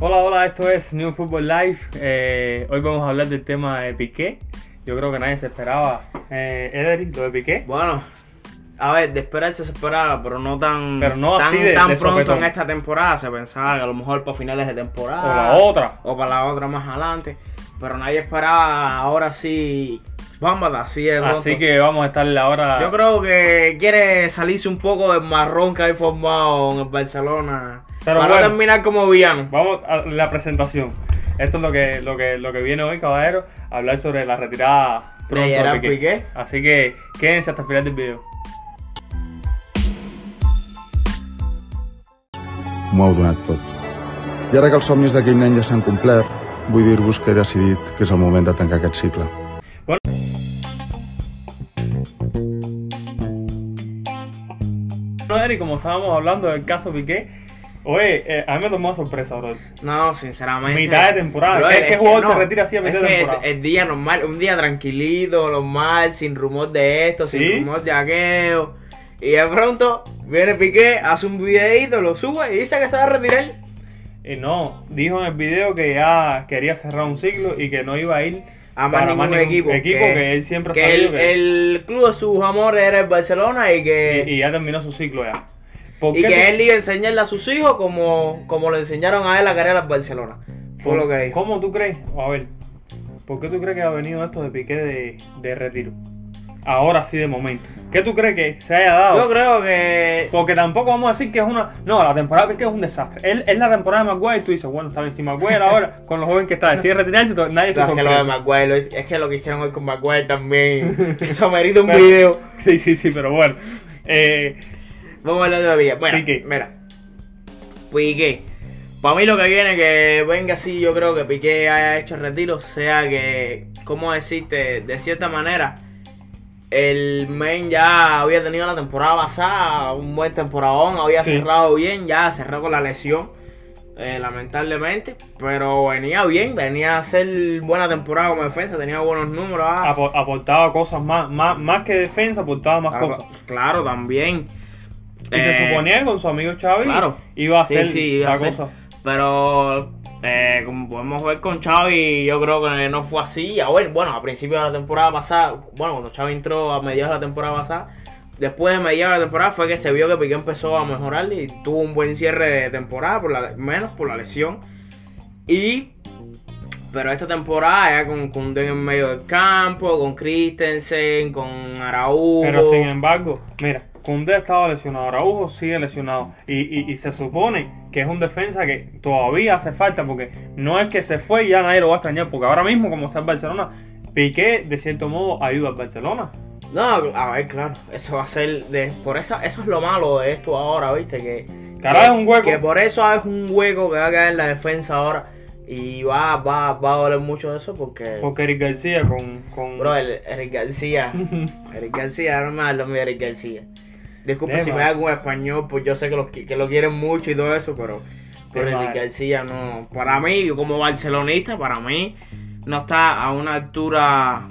Hola, hola, esto es New Football Live. Eh, hoy vamos a hablar del tema de Piqué. Yo creo que nadie se esperaba, eh, Ederic, lo de Piqué. Bueno, a ver, de esperarse se esperaba, pero no tan, Pero no tan, así de- tan de pronto sopetón. en esta temporada. Se pensaba que a lo mejor para finales de temporada. O la otra. O para la otra más adelante. Pero nadie esperaba ahora sí. Vamos así de pronto. Así que vamos a estar ahora. Yo creo que quiere salirse un poco del marrón que hay formado en el Barcelona. Pero para bueno. no terminar como villano. Vamos a la presentación. Esto es lo que, lo que, lo que viene hoy, caballero. Hablar sobre la retirada pronto de. Piqué. Así que quédense hasta el final del video. M'ho heu donat tot. I ara que els somnis d'aquell nen ja s'han complert, vull dir-vos que he decidit que és el moment de tancar aquest cicle. Ederic, como estábamos hablando del caso Piqué, oye, eh, a mí me tomó sorpresa, bro. No, sinceramente. Mitad de temporada. Bro, ¿Qué- qué jugador se retira así a mitad es de que temporada? El, el día normal, un día tranquilito, normal, sin rumor de esto, ¿Sí? sin rumor de aquello. Y de pronto viene Piqué, hace un videito, lo sube y dice que se va a retirar. Y no, dijo en el video que ya quería cerrar un ciclo y que no iba a ir A más ningún equipo. equipo que, él siempre ha que el, que el club de sus amores era el Barcelona y que, y, y ya terminó su ciclo ya. ¿Por y que él iba a enseñarle a sus hijos como, como le enseñaron a él a querer al Barcelona. Fue lo que dijo. ¿Cómo tú crees? A ver, ¿por qué tú crees que ha venido esto de Piqué de, de retiro? Ahora sí de momento. ¿Qué tú crees que se haya dado? Yo creo que Porque tampoco vamos a decir que es una. No, la temporada de es un desastre. Él, es la temporada de Maguire y tú dices, bueno, está bien. Si Maguire ahora, con lo joven que está, decide retirarse, nadie se No, es que lo de sorprende. Maguire, es que lo que hicieron hoy con Maguire también. Eso merita un Pero- video. Sí, sí, sí, pero bueno. Eh, Vamos a hablar Villa. Bueno, Piqué. mira. Piqué. Para mí lo que viene que venga así, yo creo que Piqué haya hecho el retiro, sea que, ¿cómo decirte? De cierta manera, el men ya había tenido la temporada pasada, un buen temporadón, había Sí. cerrado bien, ya cerró con la lesión, eh, lamentablemente, pero venía bien, venía a hacer buena temporada como defensa, tenía buenos números. ah. apo- aportaba cosas más, más, más que defensa, aportaba más cosas. Claro, también. Y se Eh, suponía que con su amigo Xavi Claro. iba a hacer sí, iba a la hacer. cosa. Pero eh, como podemos ver con Xavi, yo creo que no fue así. A ver, bueno, a principio de la temporada pasada, bueno, cuando Xavi entró a mediados de la temporada pasada, después de mediados de la temporada fue que se vio que Piqué empezó a mejorar y tuvo un buen cierre de temporada, por la, menos por la lesión. Y pero esta temporada ya con Koundé en medio del campo, con Christensen, con Araújo. Pero sin embargo, mira, Koundé estaba lesionado, Araujo sigue lesionado. Y, y, y se supone que es un defensa que todavía hace falta porque no es que se fue y ya nadie lo va a extrañar. Porque ahora mismo, como está el Barcelona, Piqué de cierto modo ayuda al Barcelona. No, a ver, claro, eso va a ser de por eso eso es lo malo de esto ahora, ¿viste? Que Que un hueco. Que por eso es un hueco que va a quedar en la defensa ahora y va va va a doler mucho eso porque Porque Eric García con. con bro, el, Eric García, Eric García, no me de Eric García. Disculpe si me hago español, pues yo sé que, los, qui- que lo quieren mucho y todo eso, pero, pero Eric. García no. Para mí, como barcelonista, para mí, no está a una altura.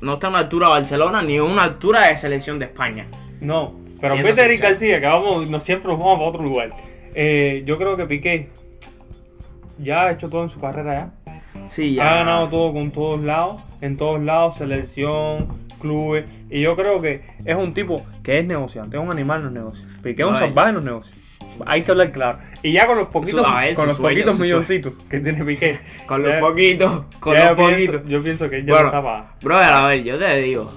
No está a una altura Barcelona ni a una altura de selección de España. No, pero en vez de Eric. García, que vamos, no siempre nos vamos para otro lugar. Eh, yo creo que Piqué ya ha hecho todo en su carrera ya. Sí, ya. Ha ganado todo con todos lados, en todos lados, selección, clubes. Y yo creo que es un tipo que es negociante, es un animal en los negocios. Piqué es un salvaje en los negocios. Hay que hablar claro. Y ya con los poquitos, ver, con los sueño, poquitos milloncitos que tiene Piqué. Con los ya- poquitos, con los yo pienso- poquitos. Yo pienso que ya Bueno, no está para. brother, a ver, yo te digo.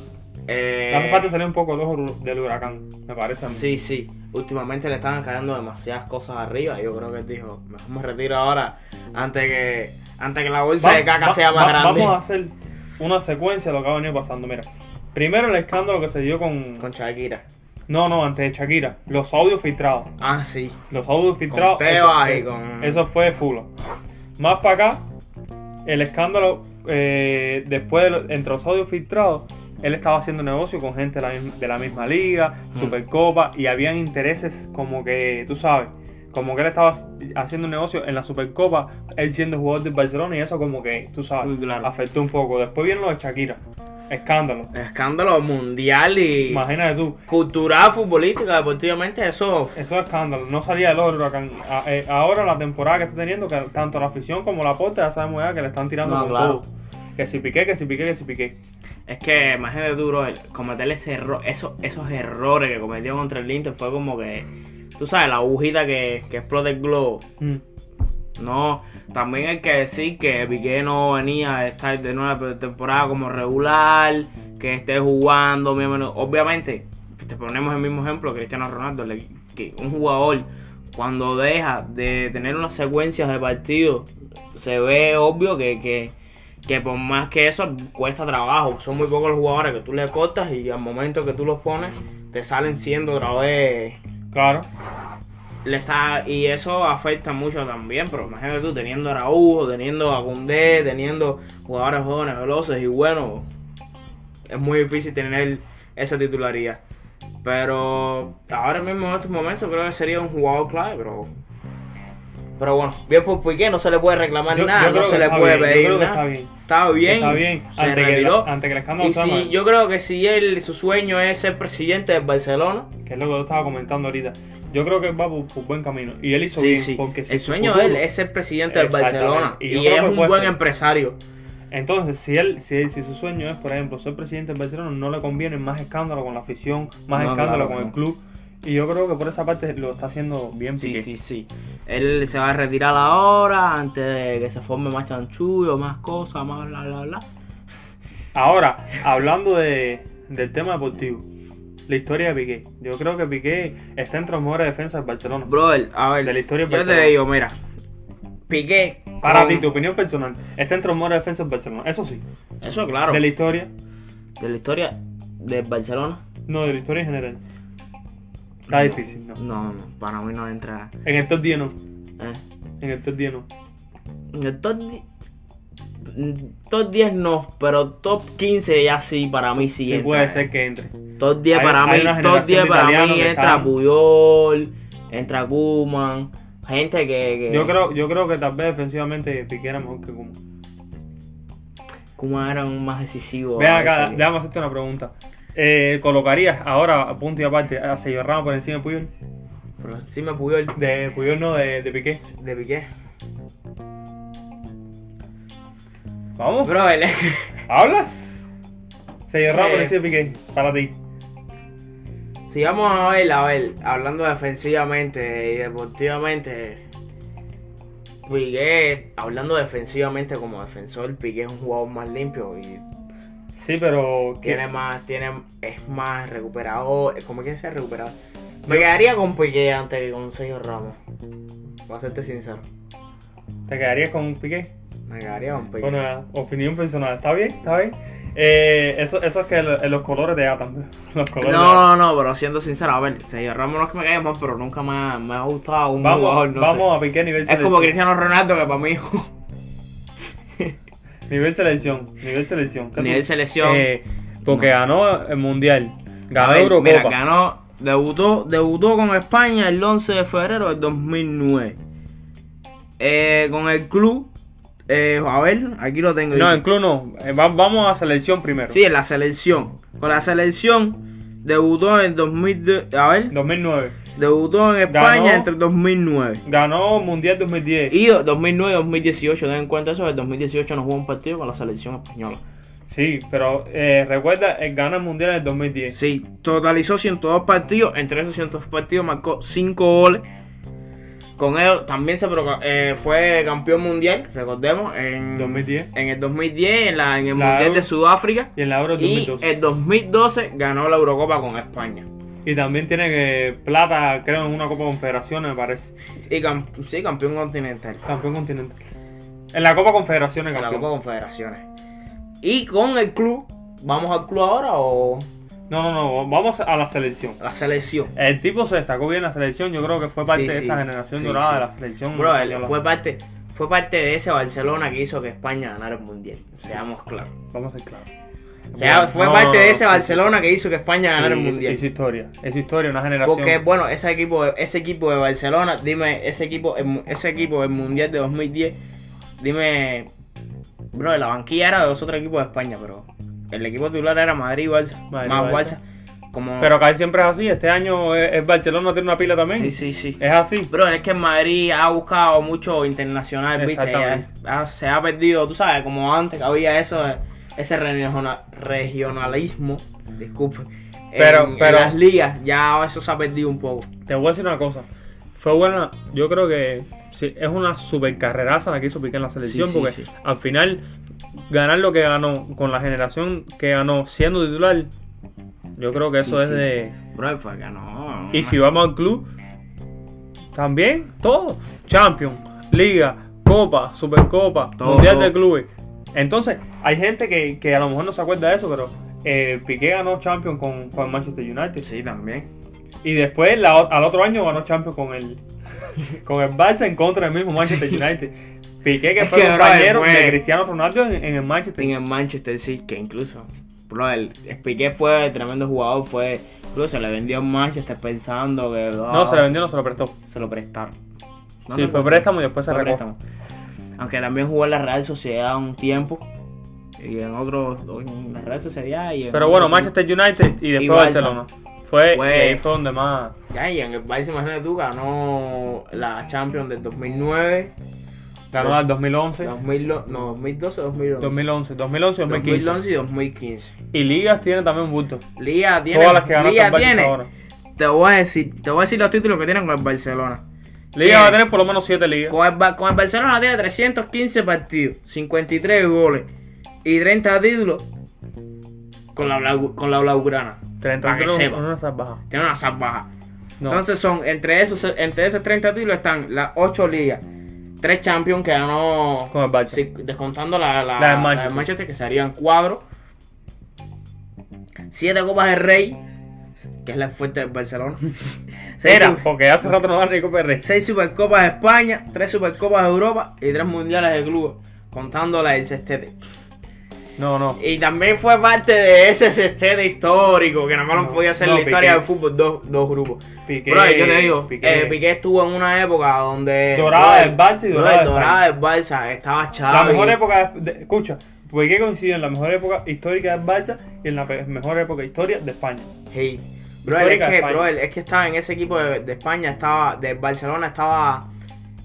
Eh, Hace falta salir un poco el ojo del huracán, me parece a mí. Sí, sí. Últimamente le estaban cayendo demasiadas cosas arriba. Yo creo que él dijo, mejor me retiro ahora antes que antes que la bolsa Va- de caca va- sea más va- grande. Vamos a hacer una secuencia de lo que ha venido pasando. Mira, primero el escándalo que se dio con. Con Shakira. No, no, antes de Shakira. Los audios filtrados. Ah, sí. Los audios filtrados. Tebas eso, y con- eso fue fulo. Más para acá, el escándalo. eh, después de entre los audios filtrados, él estaba haciendo negocio con gente de la, misma- de la misma liga, Mm. Supercopa, y habían intereses como que, tú sabes, como que él estaba haciendo un negocio en la Supercopa, él siendo jugador del Barcelona, y eso como que, tú sabes, claro. afectó un poco. Después viene lo de Shakira. Escándalo. Escándalo mundial y Imagínate tú. cultural, futbolística, deportivamente, eso. Eso es escándalo. No salía del huracán. A- eh, ahora la temporada que está teniendo, que tanto la afición como la aporte ya sabemos ya que le están tirando No, con claro. todo. Que si piqué, que si piqué, que si piqué. Es que, imagínate tú, bro, el cometer ese error, esos, esos errores que cometió contra el Inter fue como que, tú sabes, la agujita que, que explota el globo. Mm. No, también hay que decir que Piqué no venía a estar de nueva temporada como regular, que esté jugando, obviamente, te ponemos el mismo ejemplo, Cristiano Ronaldo, que un jugador cuando deja de tener unas secuencias de partidos, se ve obvio que, que, que por más que eso cuesta trabajo, son muy pocos los jugadores que tú le cortas y al momento que tú los pones, te salen siendo otra vez Claro. Le está y eso afecta mucho también pero imagínate tú teniendo a Araujo teniendo a Koundé teniendo jugadores jóvenes veloces y buenos es muy difícil tener esa titularidad. Pero ahora mismo en estos momentos creo que sería un jugador clave pero pero bueno bien por Piqué no se le puede reclamar Yo- nada yo no se le puede bien, yo pedir creo que nada. está bien. está bien Está bien. se Ante que, ante que el escándalo y si, yo creo que si él su sueño es ser presidente del Barcelona que es lo que yo estaba comentando ahorita. Yo creo que él va por, por buen camino. Y él hizo Sí, bien. sí. Porque si el su sueño de él es ser presidente Exactamente. Barcelona. Y es un buen ser. empresario. Entonces, si él, si, él- si su sueño es, por ejemplo, ser presidente del Barcelona, no le conviene más escándalo con la afición, más No, escándalo claro con el club. Y yo creo que por esa parte lo está haciendo bien Sí, Piqué. sí, sí. Él se va a retirar ahora antes de que se forme más chanchullo, más cosas, más bla, bla, bla. Ahora, hablando de, del tema deportivo, la historia de Piqué. Yo creo que Piqué está entre los mejores defensas del Barcelona. Brother, a ver, De la historia yo te digo, mira, Piqué. Para con- ti, tu opinión personal, está entre los mejores defensas del Barcelona. Eso sí. Eso claro. De la historia, de la historia del Barcelona. no, de la historia en general. Está difícil, ¿no? No, no, para mí no entra. En top 10 no. eh. En el top 10 no. En el top 10. mm, Top 10 no, pero top 15 ya sí, para mí sí, Sí entra. puede ser que entre. Top 10 Hay- para hay mí, top 10 generación de para mí entra están- Puyol, entra Kuman, gente que, que Yo creo, yo creo que tal vez defensivamente Piqué era mejor que Kuma. Kuman era un más decisivo. Ven a acá, que- déjame hacerte una pregunta. Eh, ¿Colocarías ahora, a punto y aparte, a Sergio Ramos por encima de Puyol? Pero sí me Puyol De Puyol no, de, de Piqué. de Piqué. Vamos, Bro, es habla. Sergio Ramos por Eh. encima de Piqué, para ti. Si vamos a ver, a ver, hablando defensivamente y deportivamente, Piqué, hablando defensivamente como defensor, Piqué es un jugador más limpio y Sí, pero... tiene más, tiene, es más recuperador, como que ser recuperador. Me quedaría con Piqué antes que con Sergio Ramos. Voy a serte sincero. ¿Te quedarías con Piqué? Me quedaría con Piqué. Bueno, opinión personal. ¿Está bien? ¿Está bien? Eh, eso, eso es que lo- los colores te atan. Los colores no, no, no, pero siendo sincero, a ver, Sergio Ramos no es que me caiga mal, pero nunca me ha, me ha gustado un Vamos, jugador, no vamos a Piqué a nivel. Es selección. como Cristiano Ronaldo, que para mí Nivel selección. Nivel selección. ¿Qué tú- Nivel selección. Eh, porque ganó el mundial. Ganó ver, Eurocopa. mira, ganó, debutó, debutó con España el 11 de febrero del 2009. Eh, con el club, eh, a ver, aquí lo tengo. no, dice- en club no. Eh, va- vamos a selección primero. Sí, en la selección. Con la selección debutó en 2000, a ver, 2009. Debutó en España Ganó- entre 2009. Ganó Mundial 2010. Y 2009-2018, ten en cuenta eso, en 2018 no jugó un partido con la selección española. Sí, pero eh, recuerda, él ganó el Mundial en el 2010. Sí, totalizó 102 partidos, entre esos 102 partidos marcó 5 goles. Con ello también se eh, fue campeón mundial, recordemos, en 2010. en el 2010, en, la- en el La Mundial Euro- de Sudáfrica. Y en la Euro Y 2012. en 2012 ganó la Eurocopa con España. Y también tiene que plata, creo, en una Copa Confederaciones, me parece. Y cam- sí, campeón continental. Campeón continental. En la Copa Confederaciones, En la campeón. Copa Confederaciones. Y con el club, ¿vamos al club ahora o No, no, no, vamos a la selección. la selección? El tipo se destacó bien en la selección, yo creo que fue parte Sí, de sí, esa generación sí, dorada de la selección. Bro, él fue parte, fue parte de ese Barcelona que hizo que España ganara el mundial. Seamos claros. Vamos a ser claros. O sea, Bueno, fue no, parte de ese Barcelona que hizo que España ganara el mundial. Su historia, es su historia, una generación. Porque bueno, ese equipo, ese equipo de Barcelona, dime, ese equipo, ese equipo del mundial de 2010, dime, bro, la banquilla era de los otros equipos de España, pero el equipo titular era Madrid y Barça. Madrid, más Barça. Barça. Como... Pero casi siempre es así. Este año el el Barcelona tiene una pila también. Sí, sí, sí. Es así. Bro, es que en Madrid ha buscado mucho internacional, ¿viste? Exactamente. Ya- ya se ha perdido, tú sabes, como antes que había eso, ese regiona- regionalismo, disculpe, Pero- en, en pero- las ligas, ya eso se ha perdido un poco. Te voy a decir una cosa. Fue buena. Yo creo que sí, es una super carreraza la que hizo Piqué en la selección. Sí, sí, porque sí. al final, ganar lo que ganó con la generación que ganó siendo titular, yo creo que eso Sí, es sí. de. Bro, fue que no. Y si vamos al club, también todo. Champions, Liga, Copa, Supercopa, Todo, Mundial todo. de Clubes. Entonces, hay gente que, que a lo mejor no se acuerda de eso, pero eh, Piqué ganó Champions con, con Manchester United. Sí, también. Y después, la al otro año, ganó Champions con el, con el Barça en contra del mismo Manchester United. Piqué, que Es fue que, compañero de Cristiano Ronaldo en, en el Manchester. En el Manchester, sí, que incluso. Bro, el Piqué fue tremendo jugador, fue. Incluso se le vendió en Manchester pensando que. No, se le vendió, no se lo prestó. Se lo prestaron. No, sí, fue préstamo y después se préstamo. Aunque también jugó en la Real Sociedad un tiempo. Y en otros. En la Real Sociedad y en Pero bueno, otro- Manchester United y después Y. Barcelona. Fue, Fue- y ahí fue donde más. Ya, y en el Barça, imagínate tú, ganó la Champions del 2009. Ganó al 2011, 2000, no, 2012 o 2011. 2011, 2011 y 2015. 2011 y 2015. Y ligas tiene también un bulto. Liga tiene. Todas las que ganó Liga tiene. ahora. Te voy a decir, te voy a decir los títulos que tienen con el Barcelona. Liga va a tener por lo menos 7 ligas. Con el, con el Barcelona tiene 315 partidos, 53 goles y 30 títulos con la, blau- con la Blaugrana. Para que 33 sepa. en una salvaja. Tiene una salvaja. No. Entonces son, entre esos, entre esos 30 títulos están las 8 ligas. 3 Champions que ganó Con el Barça. sí, descontando la, la, La la Manchester. de Manchester, que serían 4. 7 Copas del Rey, que es la fuerte del Barcelona. Seis Era, porque hace rato no va Rico Pérez. 6 Supercopas de España, 3 Supercopas de Europa y 3 Mundiales de Club, contando la del sextete. No, no. Y también fue parte de ese sextete histórico, que nada más No, podía no, la historia Piqué. del fútbol, dos, dos grupos. Piqué. Bro, yo te digo, Piqué. Piqué. Piqué estuvo en una época donde... Dorada del Barça y dorada del Barça, estaba Xavi. La mejor época, de, de- escucha, Piqué coincide en la mejor época histórica del Barça y en la mejor época histórica de España. Sí. Bro, es que, bro, es que estaba en ese equipo de, de España, estaba, de Barcelona estaba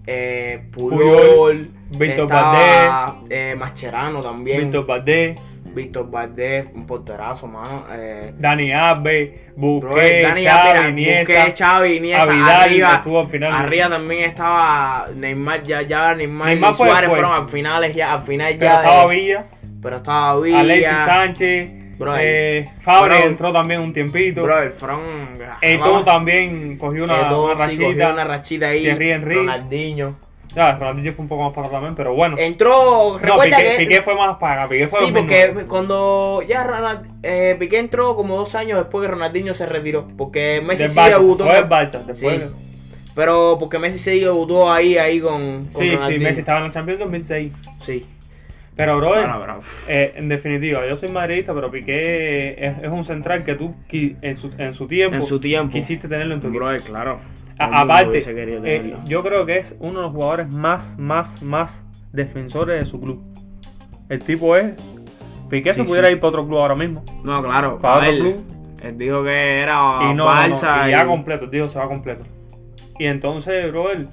eh, Puyol, Puyol, Víctor estaba, eh, Mascherano también, Víctor Víctor Valdés, un porterazo, mano. Eh, Dani bro, Busquets, Dani Xavi, Alves, Iniesta, Busquets, Xavi, Iniesta, a Vidal, arriba, estuvo al final. arriba también estaba Neymar, ya, ya Neymar, Neymar y Suárez después. fueron al finales ya, al final pero ya, estaba de- Villa, pero estaba Villa, Alexis Sánchez, Bro, eh, Fabre bro, entró también un tiempito. bro, el Fron, Eto'o también cogió una, Eto'o una sí cogió rachita. una rachita ahí, Thierry Henry. Ronaldinho. Ya, Ronaldinho fue un poco más para también, pero bueno. Entró, no, recuerda Piqué, que... Piqué fue más para Piqué fue sí, 2009. porque cuando ya Ronald, eh, Piqué entró como dos años después que Ronaldinho se retiró. Porque Messi Del sí Barça, debutó. fue Barça, después. Sí. Pero porque Messi sí debutó ahí, ahí con, con Sí, sí. Messi estaba en el Champions 2006. Sí. Pero, brother, eh, en definitiva, yo soy madridista, pero Piqué es, es un central que tú en su, en su tiempo En su tiempo. quisiste tenerlo en tu equipo. Brother, claro. Aparte, eh, yo creo que es uno de los jugadores más, más, más defensores de su club. El tipo es. Piqué Sí, se pudiera sí. ir para otro club ahora mismo. No, claro. para otro él, club. él dijo que era y no, no, no, Barça y ya y- completo, dijo se va completo. Y entonces, brother,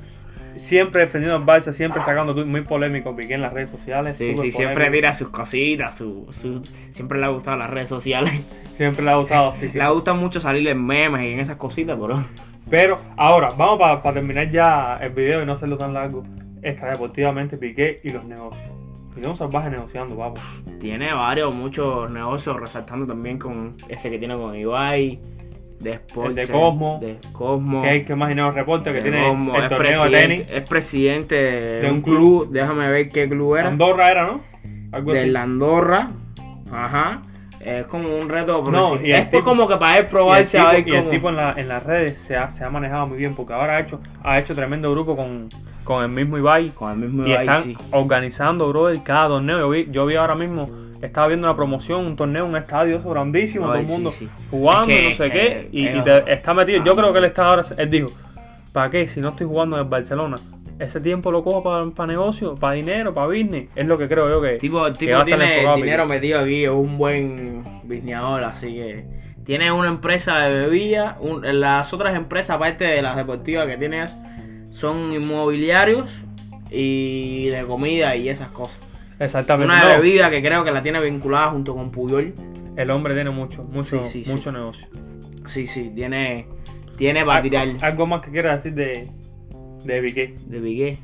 siempre defendiendo al Barça, siempre sacando muy polémico Piqué en las redes sociales. Sí, sí, siempre tira sus cositas, su, su- siempre le ha gustado las redes sociales. Siempre le ha gustado, sí, sí. Le gusta mucho salir en memes y en esas cositas, pero... Pero ahora, vamos para terminar ya el video y no hacerlo tan largo. Extradeportivamente Piqué y los negocios. Piqué un salvaje negociando, vamos. Tiene varios, muchos negocios, resaltando también con ese que tiene con Ibai, de Sports, El de Cosmo. de Cosmo, Que hay que más dinero reporte que tiene Cosmo, el torneo de presidente, tenis. es presidente de, un club, déjame ver qué club era, Andorra era, ¿no? Algo de así. la Andorra, ajá, es como un reto, No, y es tipo- como que para él Y probarse a ver tipo, y el cómo- tipo en, la- en las redes se ha, se ha manejado muy bien porque ahora ha hecho, ha hecho tremendo grupo con, con el mismo Ibai. con el mismo Y Ibai, están sí. organizando, brother, cada torneo. Yo vi, yo vi ahora mismo, estaba viendo una promoción, un torneo, un estadio eso grandísimo, todo el mundo sí, sí. jugando, Es que- no sé es qué. Y, es- y te- está metido. Yo creo que él está ahora, él dijo, ¿para qué? Si no estoy jugando en el Barcelona, ese tiempo lo cojo para negocio, para dinero, para business. Es lo que creo yo que. Tipo, el tipo tiene dinero metido aquí, es un buen bisneador, así que tiene una empresa de bebida. un- las otras empresas, aparte de las deportivas que tienes, son inmobiliarios y de comida y esas cosas. Exactamente. Una No, bebida que creo que la tiene vinculada junto con Puyol. El hombre tiene mucho, mucho, Sí, sí, mucho negocio. Sí, sí, tiene, tiene para tirar Algo más que quieras decir de, de Piqué. de Piqué.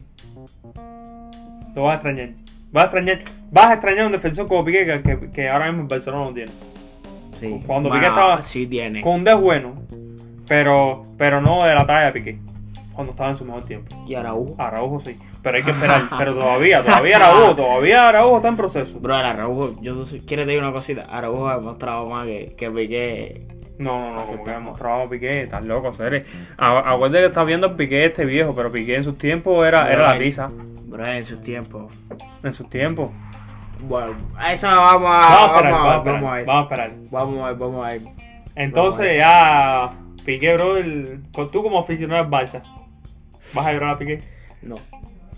Lo vas a extrañar. Vas a extrañar, vas a extrañar un defensor como Piqué que, que, que ahora mismo el Barcelona no tiene. Sí. Cuando Bueno, Piqué estaba- Sí tiene. Es bueno, pero, pero no de la talla de Piqué. Cuando estaba en su mejor tiempo. Y Araújo. Araujo sí, pero hay que esperar. pero todavía, todavía Araujo, todavía Araujo está en proceso. Bro, el Araújo, yo no sé- quiero decir una cosita. Araújo ha demostrado más que, que Piqué. No, no, no, como que demostraba a Piqué, estás loco, seres. Acuérdate que estás viendo a Piqué este viejo, pero Piqué en sus tiempos era, era la tiza. Bro, en sus tiempos. En sus tiempos. Bueno, a eso vamos a, Vamos a esperar, vamos, vamos a ver. Vamos a esperar. Vamos a ver, vamos a ver. Entonces ya Piqué, bro, el, con- tú como aficionado al Barça, ¿vas a llorar a Piqué? No.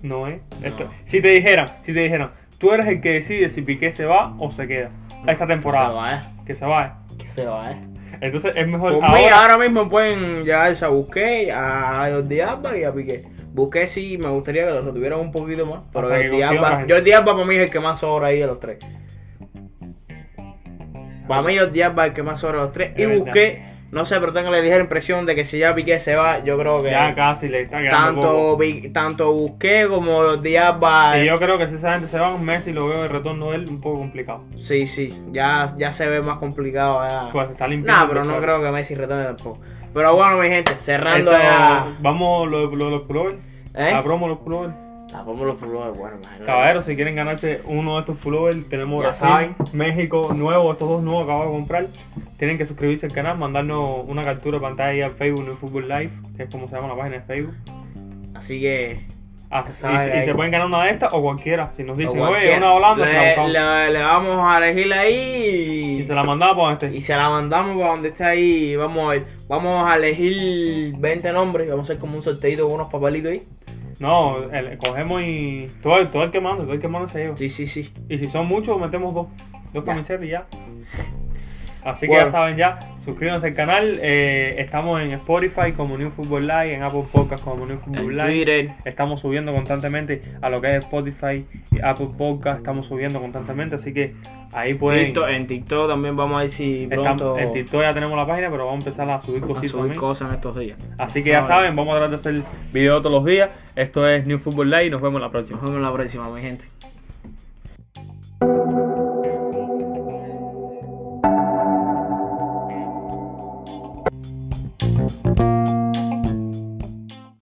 No, ¿eh? Esto- si te dijeran, si te dijeran, tú eres el que decide si Piqué se va o se queda esta temporada. Que se va, eh. Que se va, ¿eh? Que se va, eh. Entonces es mejor Por mí, ahora mismo pueden llevarse a Busqué, a Jordi Alba y a Piqué. Busqué sí, me gustaría que lo retuvieran un poquito más. Pero Hasta Jordi Alba. Jordi Alba para mí es el que más sobra ahí de los tres. Para mí Jordi Alba es el que más sobra de los tres. Es Y verdad. Busqué, no sé, pero tengo la ligera impresión de que si ya Piqué se va, yo creo que ya casi le está quedando tanto, Busqué como Jordi Alba... Y yo creo que si esa gente se va, Messi lo veo el retorno de él un poco complicado. Sí, sí, ya, ya se ve más complicado. Ya. Pues está limpiando. Nah, pero no creo que Messi retorne tampoco. Pero bueno, mi gente, cerrando Esto- ya. Vamos lo, lo- los pullovers. ¿Eh? La promo los pullovers. La pongo los pullovers, bueno, imagínate. Caballeros, si quieren ganarse uno de estos pullovers, tenemos Ya Brasil, saben. México, nuevo, estos dos nuevos acabo de comprar. Tienen que suscribirse al canal, mandarnos una captura de pantalla ahí al Facebook New Football Live, que es como se llama la página de Facebook. Así que. Ah, y, y se pueden ganar una de estas o cualquiera. Si nos dicen, oye, una Holanda, se la le, le- le vamos a elegir ahí Y se la mandamos para donde y se la mandamos para donde esté ahí. Vamos a ver. Vamos a elegir 20 nombres. Vamos a hacer como un sorteito con unos papelitos ahí. No, el- cogemos y. Todo, el- todo el que manda, todo el que manda se lleva. Sí, sí, sí. Y si son muchos, metemos dos. Dos Ya. camisetas y ya. Así que Bueno. ya saben ya, suscríbanse al canal. eh, estamos en Spotify como New Football Live, en Apple Podcast como New Football En Live. Twitter. Estamos subiendo constantemente a lo que es Spotify y Apple Podcast. Estamos subiendo constantemente, así que ahí pueden. TikTok, en TikTok también vamos a ver si Estamos- pronto en TikTok ya tenemos la página, pero vamos a empezar a subir a cositas subir también. cosas en estos días. Así que ya saben, vamos a tratar de hacer videos todos los días. Esto es New Football Live y nos vemos la próxima. Nos vemos la próxima, mi gente.